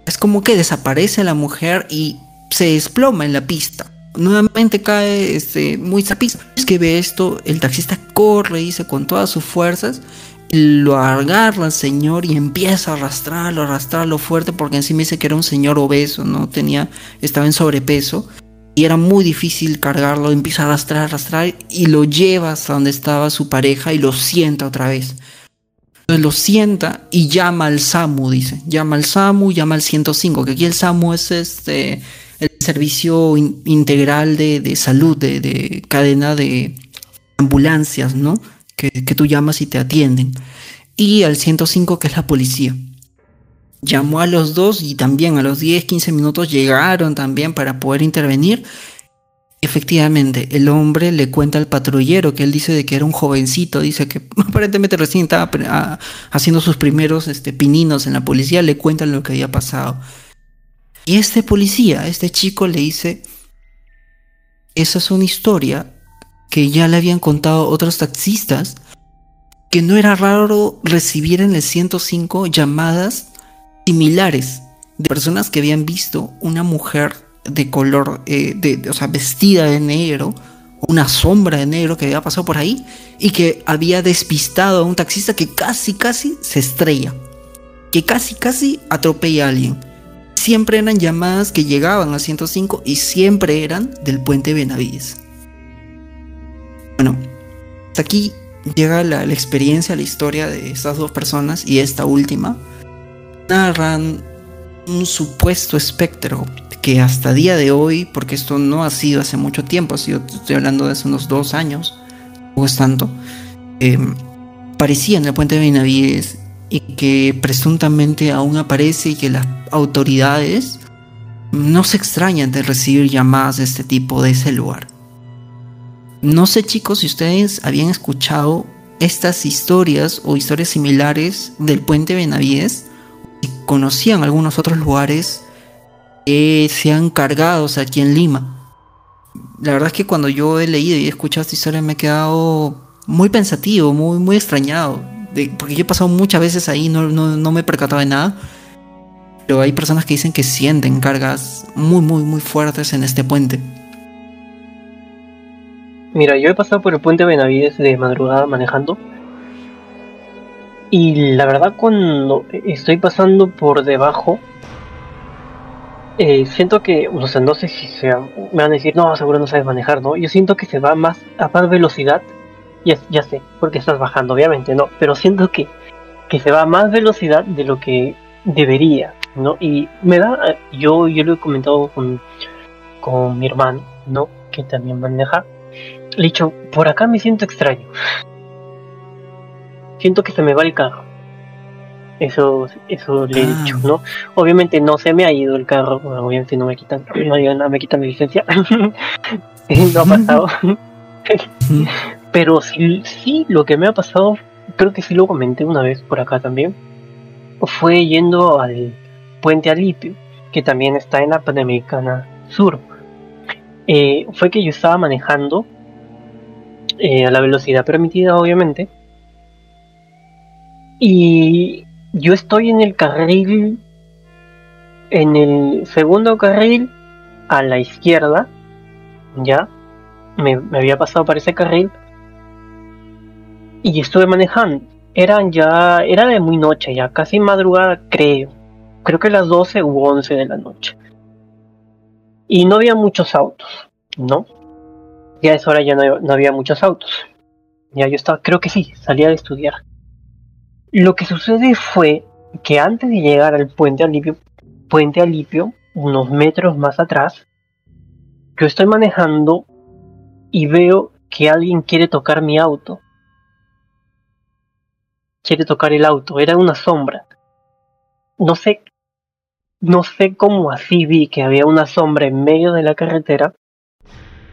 es como que desaparece la mujer y se desploma en la pista. Nuevamente cae este, muy zapista. Es que ve esto, el taxista corre, dice, con todas sus fuerzas lo agarra el señor y empieza a arrastrarlo, arrastrarlo fuerte porque encima dice que era un señor obeso, no tenía, estaba en sobrepeso y era muy difícil cargarlo, empieza a arrastrar, arrastrar y lo lleva hasta donde estaba su pareja y lo sienta otra vez. Entonces lo sienta y llama al SAMU, dice, llama al SAMU, llama al 105, que aquí el SAMU es este el servicio integral de, de salud, de, de cadena de ambulancias, ¿no? que, tú llamas y te atienden. Y al 105 que es la policía. Llamó a los dos y también a los 10, 15 minutos llegaron también para poder intervenir. Efectivamente, el hombre le cuenta al patrullero que él dice de que era un jovencito, dice que aparentemente recién estaba ah, haciendo sus primeros este, pininos en la policía, le cuentan lo que había pasado. Y este policía, este chico le dice, esa es una historia que ya le habían contado otros taxistas que no era raro recibir en el 105 llamadas similares de personas que habían visto una mujer de color, eh, de, o sea, vestida de negro, una sombra de negro que había pasado por ahí y que había despistado a un taxista que casi, casi se estrella, que casi, casi atropella a alguien. Siempre eran llamadas que llegaban al 105 y siempre eran del puente Benavides. Bueno, hasta aquí llega la, experiencia, la historia de estas dos personas y esta última. Narran un supuesto espectro que hasta día de hoy, porque esto no ha sido hace mucho tiempo, ha sido, estoy hablando de hace unos dos años, o es tanto, em, parecía en el puente de Benavides y que presuntamente aún aparece y que las autoridades no se extrañan de recibir llamadas de este tipo de ese lugar. No sé chicos si ustedes habían escuchado estas historias o historias similares del puente Benavides conocían algunos otros lugares que sean cargados aquí en Lima. La verdad es que cuando yo he leído y he escuchado esta historia me he quedado muy pensativo, muy, muy extrañado. porque yo he pasado muchas veces ahí, no, no, no me he percatado de nada. Pero hay personas que dicen que sienten cargas muy, muy, muy fuertes en este puente. Mira, yo he pasado por el puente Benavides de madrugada manejando. Y la verdad cuando estoy pasando por debajo, eh, siento que, o sea, no sé si sea, me van a decir, no, seguro no sabes manejar, ¿no? Yo siento que se va más a más velocidad, ya, ya sé, porque estás bajando, obviamente, ¿no? Pero siento que, que se va a más velocidad de lo que debería. ¿no? Y me da, yo, yo lo he comentado con, con mi hermano, ¿no? Que también maneja. Le he dicho, por acá me siento extraño. Siento que se me va el carro. Eso, eso le he ah. dicho, ¿no? Obviamente no se me ha ido el carro, obviamente no me quitan, no, me quitan mi licencia. no ha pasado. Pero sí, sí, lo que me ha pasado, creo que sí lo comenté una vez por acá también, fue yendo al, Puente Alipio, que también está en la Panamericana Sur. Eh, fue que yo estaba manejando eh, a la velocidad permitida, obviamente, y yo estoy en el carril, en el segundo carril a la izquierda, ya, me, me había pasado para ese carril, y estuve manejando. Eran ya, era de muy noche, ya casi madrugada, creo creo que las 12 u 11 de la noche. Y no había muchos autos, ¿no? Ya a esa hora ya no, había muchos autos. Ya yo estaba, creo que sí, salía de estudiar. Lo que sucede fue que antes de llegar al puente Alipio, puente Alipio, unos metros más atrás, yo estoy manejando y veo que alguien quiere tocar mi auto. Quiere tocar el auto, era una sombra. No sé no sé cómo así vi que había una sombra en medio de la carretera,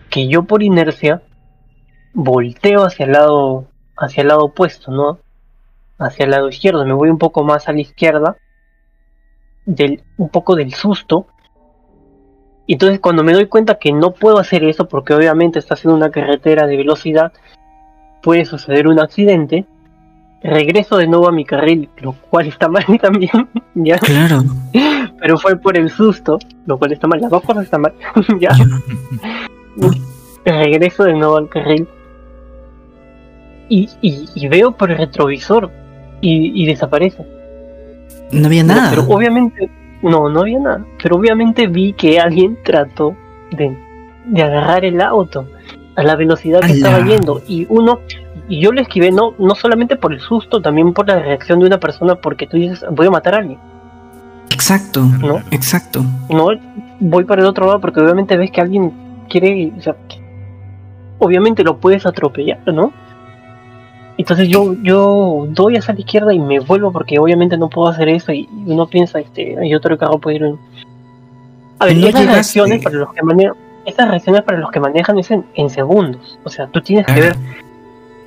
que yo por inercia volteo hacia el lado, hacia el lado opuesto, ¿no? Hacia el lado izquierdo, me voy un poco más a la izquierda, del, un poco del susto. Y entonces cuando me doy cuenta que no puedo hacer eso, porque obviamente está haciendo una carretera de velocidad, puede suceder un accidente, regreso de nuevo a mi carril, lo cual está mal también, ¿ya? Claro. Pero fue por el susto, lo cual está mal, las dos cosas están mal, ¿ya? regreso de nuevo al carril y, y, veo por el retrovisor y, desaparece. No había nada. Pero, obviamente, no, no había nada. Pero obviamente vi que alguien trató de, de agarrar el auto a la velocidad que estaba yendo y uno y yo le esquivé no, no solamente por el susto, también por la reacción de una persona porque tú dices, voy a matar a alguien. Exacto, ¿no? Exacto. No, voy para el otro lado porque obviamente ves que alguien quiere, o sea, obviamente lo puedes atropellar, ¿no? Entonces yo, yo doy hacia la izquierda y me vuelvo porque obviamente no puedo hacer eso y uno piensa, este, hay otro carro puede ir. A ver, esas reacciones para los que manejan, estas reacciones para los que manejan es en, segundos. O sea, tú tienes que ver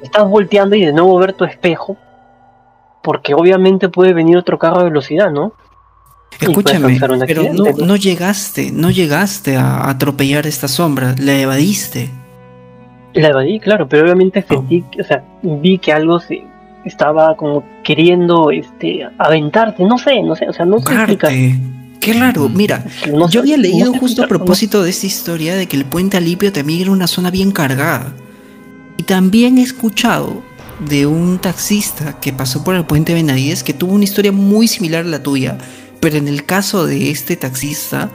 estás volteando y de nuevo ver tu espejo, porque obviamente puede venir otro carro de velocidad, ¿no? Escúchame, pero no, llegaste, no llegaste a atropellar esta sombra, la evadiste. La evadí, claro, pero obviamente sentí, o sea, vi que algo se estaba como queriendo este aventarte, no sé, no sé, o sea, no sé Qué raro, mira, yo había leído justo a propósito de esta historia de que el puente Alipio también era una zona bien cargada. Y también he escuchado de un taxista que pasó por el puente Benavides que tuvo una historia muy similar a la tuya, pero en el caso de este taxista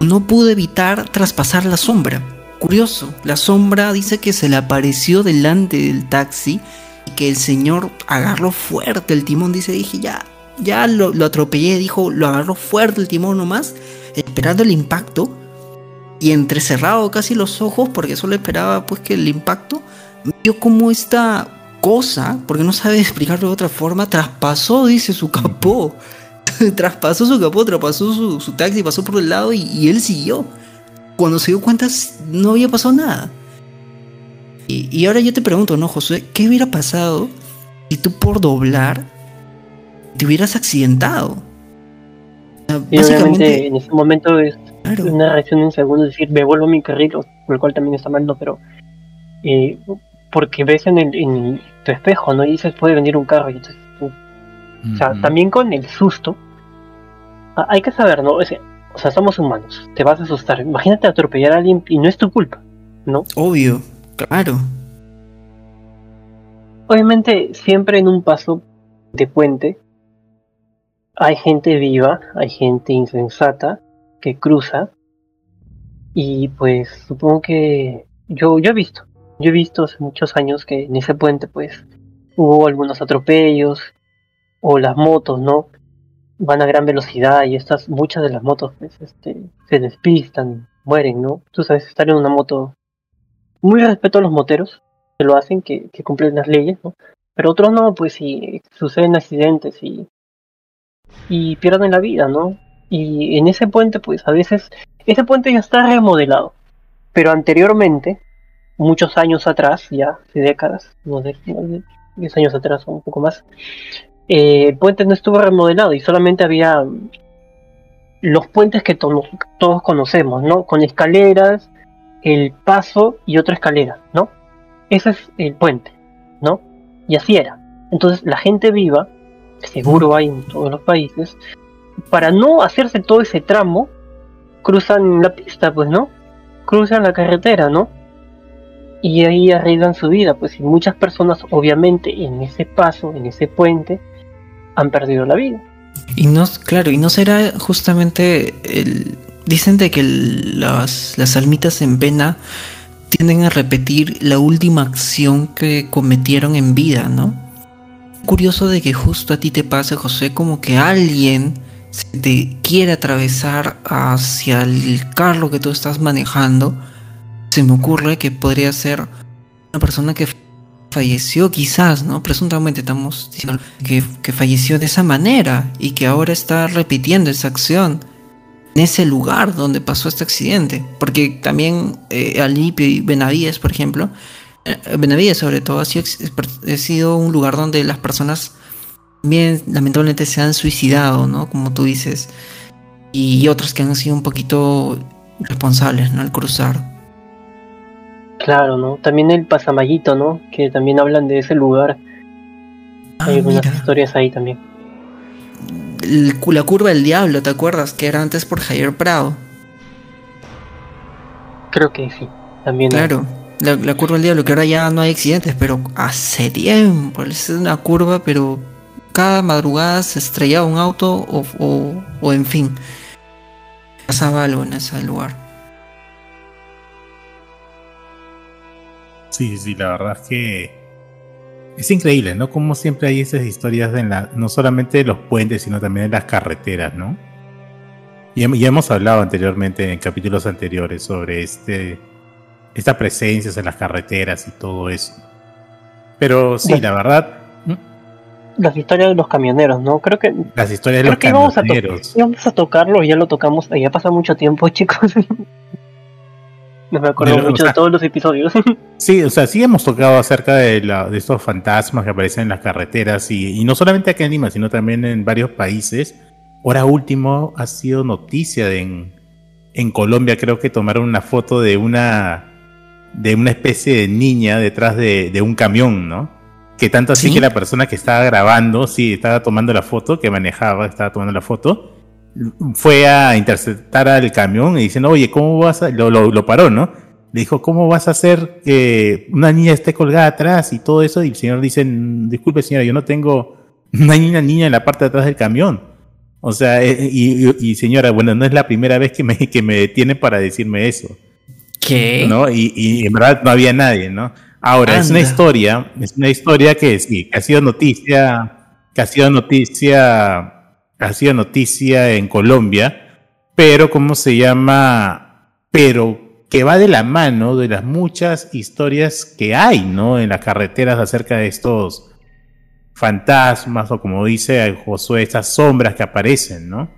no pudo evitar traspasar la sombra. Curioso, la sombra dice que se le apareció delante del taxi y que el señor agarró fuerte el timón, dice, dije, ya, ya lo, atropellé, dijo, lo agarró fuerte el timón nomás, esperando el impacto y entrecerrado casi los ojos porque solo esperaba pues que el impacto vio como esta cosa, porque no sabe explicarlo de otra forma, traspasó, dice, su capó. traspasó su capó, traspasó su, taxi, pasó por el lado y, él siguió. Cuando se dio cuenta, no había pasado nada. Y, y, ahora yo te pregunto, ¿no, José? ¿Qué hubiera pasado si tú por doblar te hubieras accidentado? básicamente, en ese momento es una reacción de un segundo, es decir, me vuelvo a mi carril, por el cual también está mal, ¿no? Pero eh, porque ves en, el, en tu espejo, ¿no? Y dices, puede venir un carro. Y entonces, O sea, también con el susto, hay que saber, ¿no? O sea, o sea, somos humanos, te vas a asustar. Imagínate atropellar a alguien y no es tu culpa, ¿no? Obvio, claro. Obviamente, siempre en un paso de puente hay gente viva, hay gente insensata que cruza y pues supongo que yo, yo he visto, yo he visto hace muchos años que en ese puente pues hubo algunos atropellos o las motos, ¿no? Van a gran velocidad y estas, muchas de las motos pues este, se despistan, mueren, ¿no? Tú sabes, estar en una moto, muy respeto a los moteros, que lo hacen, que, cumplen las leyes, ¿no? Pero otros no, pues si suceden accidentes y y pierden la vida, ¿no? Y en ese puente, pues a veces, ese puente ya está remodelado, pero anteriormente, muchos años atrás, ya hace décadas, no sé, 10 años atrás o un poco más, eh, el puente no estuvo remodelado y solamente había los puentes que todos conocemos, ¿no? Con escaleras, el paso y otra escalera, ¿no? Ese es el puente, ¿no? Y así era. Entonces la gente viva seguro hay en todos los países, para no hacerse todo ese tramo, cruzan la pista, pues, ¿no? Cruzan la carretera, ¿no? Y ahí arriesgan su vida, pues, y muchas personas, obviamente, en ese paso, en ese puente, han perdido la vida. Y no, claro, y no será justamente el... Dicen de que las, las almitas en pena tienden a repetir la última acción que cometieron en vida, ¿no? curioso de que justo a ti te pase, José, como que alguien te quiere atravesar hacia el carro que tú estás manejando. Se me ocurre que podría ser una persona que falleció quizás, ¿no? Presuntamente estamos diciendo que, falleció de esa manera y que ahora está repitiendo esa acción en ese lugar donde pasó este accidente. Porque también eh, Alipio y Benavides, por ejemplo, eh, Benavides sobre todo ha sido, un lugar donde las personas bien lamentablemente se han suicidado, ¿no? Como tú dices. Y otras que han sido un poquito responsables, ¿no? Al cruzar. Claro, ¿no? También el Pasamayito, ¿no? Que también hablan de ese lugar. Ah, Hay algunas historias ahí también. la curva del diablo, ¿te acuerdas? Que era antes por Javier Prado. Creo que sí, también. Claro la, curva del diablo, que ahora ya no hay accidentes, pero hace tiempo, es una curva, pero cada madrugada se estrellaba un auto o, o, en fin, pasaba algo en ese lugar. Sí, sí, la verdad es que es increíble, ¿no? Como siempre hay esas historias en la, no solamente de los puentes, sino también de las carreteras, ¿no? Y ya hemos hablado anteriormente en capítulos anteriores sobre este estas presencias en las carreteras y todo eso. Pero sí, la verdad. Las historias de los camioneros, ¿no? Creo que. Las historias de los camioneros. Íbamos a, tocarlo, ya lo tocamos, ya pasa mucho tiempo, chicos. No me acuerdo mucho de todos los episodios. sí, o sea, sí hemos tocado acerca de, la, de estos fantasmas que aparecen en las carreteras y, y no solamente aquí en Lima, sino también en varios países. Ahora último ha sido noticia de en, en Colombia, creo que tomaron una foto de una de una especie de niña detrás de, un camión, ¿no? Que tanto así que la persona que estaba grabando, sí, estaba tomando la foto, que manejaba, estaba tomando la foto, fue a interceptar al camión y diciendo, oye, ¿cómo vas a...? Lo, lo, paró, ¿no? Le dijo, ¿cómo vas a hacer que una niña esté colgada atrás y todo eso? Y el señor dice, disculpe señora, yo no tengo una niña, niña en la parte de atrás del camión. O sea, eh, y, señora, bueno, no es la primera vez que me, que me detiene para decirme eso. ¿No? Y, en verdad no había nadie, ¿no? Ahora, es una historia, es una historia que sí, que ha sido noticia, que ha sido noticia, ha sido noticia en Colombia, pero ¿cómo se llama? Pero que va de la mano de las muchas historias que hay, ¿no? En las carreteras acerca de estos fantasmas o como dice Josué, estas sombras que aparecen, ¿no?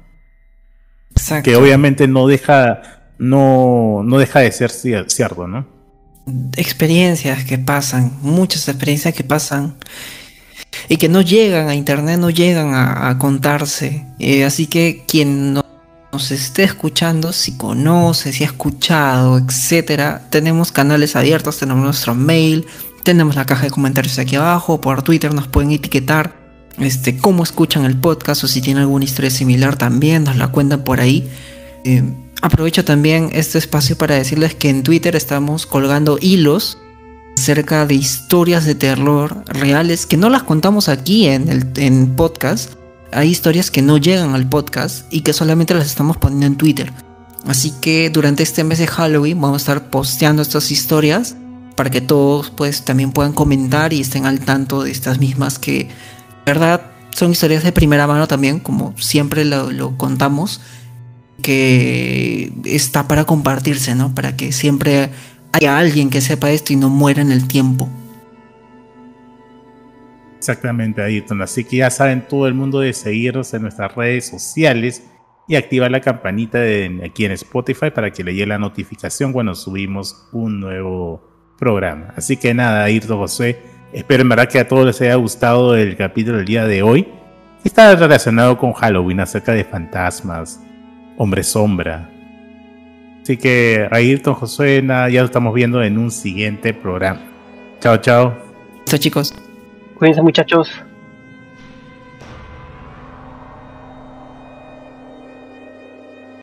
Exacto. Que obviamente no deja, no, no deja de ser cierto, ¿no? Experiencias que pasan, muchas experiencias que pasan y que no llegan a internet, no llegan a, contarse. Eh, así que quien nos esté escuchando, si conoce, si ha escuchado, etcétera, tenemos canales abiertos, tenemos nuestro mail, tenemos la caja de comentarios aquí abajo, por Twitter nos pueden etiquetar este, cómo escuchan el podcast o si tienen alguna historia similar también, nos la cuentan por ahí. Eh, aprovecho también este espacio para decirles que en Twitter estamos colgando hilos acerca de historias de terror reales que no las contamos aquí en el en podcast. Hay historias que no llegan al podcast y que solamente las estamos poniendo en Twitter. Así que durante este mes de Halloween vamos a estar posteando estas historias para que todos pues también puedan comentar y estén al tanto de estas mismas que, verdad, son historias de primera mano también, como siempre lo, lo contamos, que está para compartirse, ¿no? Para que siempre haya alguien que sepa esto y no muera en el tiempo. Exactamente, Ayrton. Así que ya saben todo el mundo de seguirnos en nuestras redes sociales y activar la campanita aquí en Spotify para que le llegue la notificación cuando subimos un nuevo programa. Así que nada, Ayrton José, espero en verdad que a todos les haya gustado el capítulo del día de hoy. Está relacionado con Halloween, acerca de fantasmas, hombre sombra, Así que Ayrton Josué, nada, ya lo estamos viendo en un siguiente programa. Chao, chao. Chao, chicos. Cuídense, muchachos.